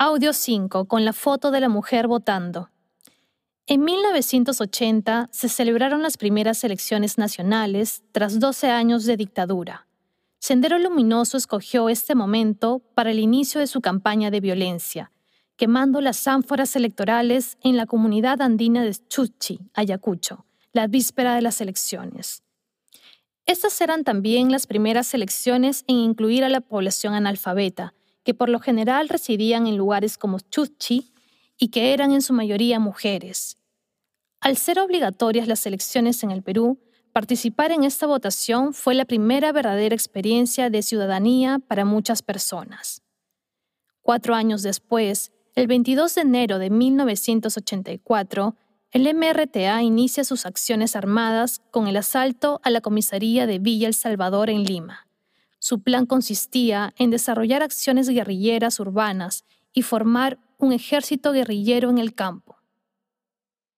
Audio 5 con la foto de la mujer votando. En 1980 se celebraron las primeras elecciones nacionales tras 12 años de dictadura. Sendero Luminoso escogió este momento para el inicio de su campaña de violencia, quemando las ánforas electorales en la comunidad andina de Chuchi, Ayacucho, la víspera de las elecciones. Estas eran también las primeras elecciones en incluir a la población analfabeta, que por lo general residían en lugares como Chuchi y que eran en su mayoría mujeres. Al ser obligatorias las elecciones en el Perú, participar en esta votación fue la primera verdadera experiencia de ciudadanía para muchas personas. Cuatro años después, el 22 de enero de 1984, el MRTA inicia sus acciones armadas con el asalto a la comisaría de Villa El Salvador en Lima. Su plan consistía en desarrollar acciones guerrilleras urbanas y formar un ejército guerrillero en el campo.